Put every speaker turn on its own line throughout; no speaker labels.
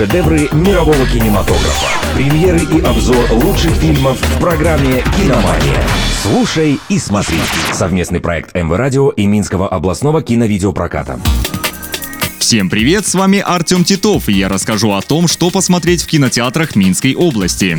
Шедевры мирового кинематографа. Премьеры и обзор лучших фильмов в программе «Киномания». Слушай и смотри. Совместный проект МВ Радио и Минского областного киновидеопроката.
Всем привет, с вами Артем Титов, и я расскажу о том, что посмотреть в кинотеатрах Минской области.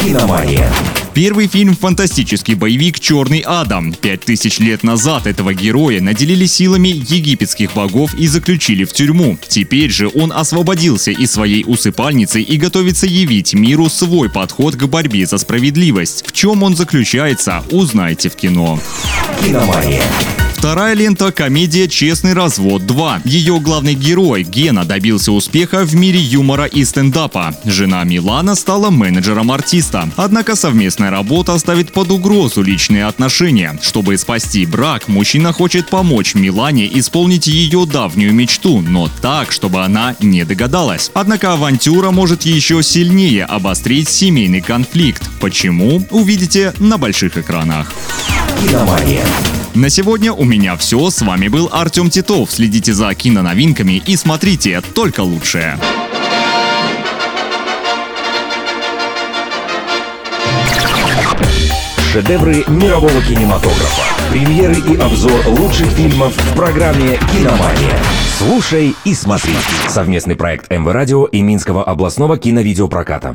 «Киномания».
Первый фильм – фантастический боевик «Черный Адам». Пять тысяч лет назад этого героя наделили силами египетских богов и заключили в тюрьму. Теперь же он освободился из своей усыпальницы и готовится явить миру свой подход к борьбе за справедливость. В чем он заключается, узнайте в кино.
«Киномания».
Вторая лента – комедия «Честный развод 2». Ее главный герой Гена добился успеха в мире юмора и стендапа. Жена Милана стала менеджером артиста. Однако совместная работа ставит под угрозу личные отношения. Чтобы спасти брак, мужчина хочет помочь Милане исполнить ее давнюю мечту, но так, чтобы она не догадалась. Однако авантюра может еще сильнее обострить семейный конфликт. Почему? Увидите на больших экранах.
«Киномания».
На сегодня у меня все. С вами был Артем Титов. Следите за киноновинками и смотрите только лучшее.
Шедевры мирового кинематографа. Премьеры и обзор лучших фильмов в программе «Киномания». Слушай и смотри. Совместный проект МВ Радио и Минского областного киновидеопроката.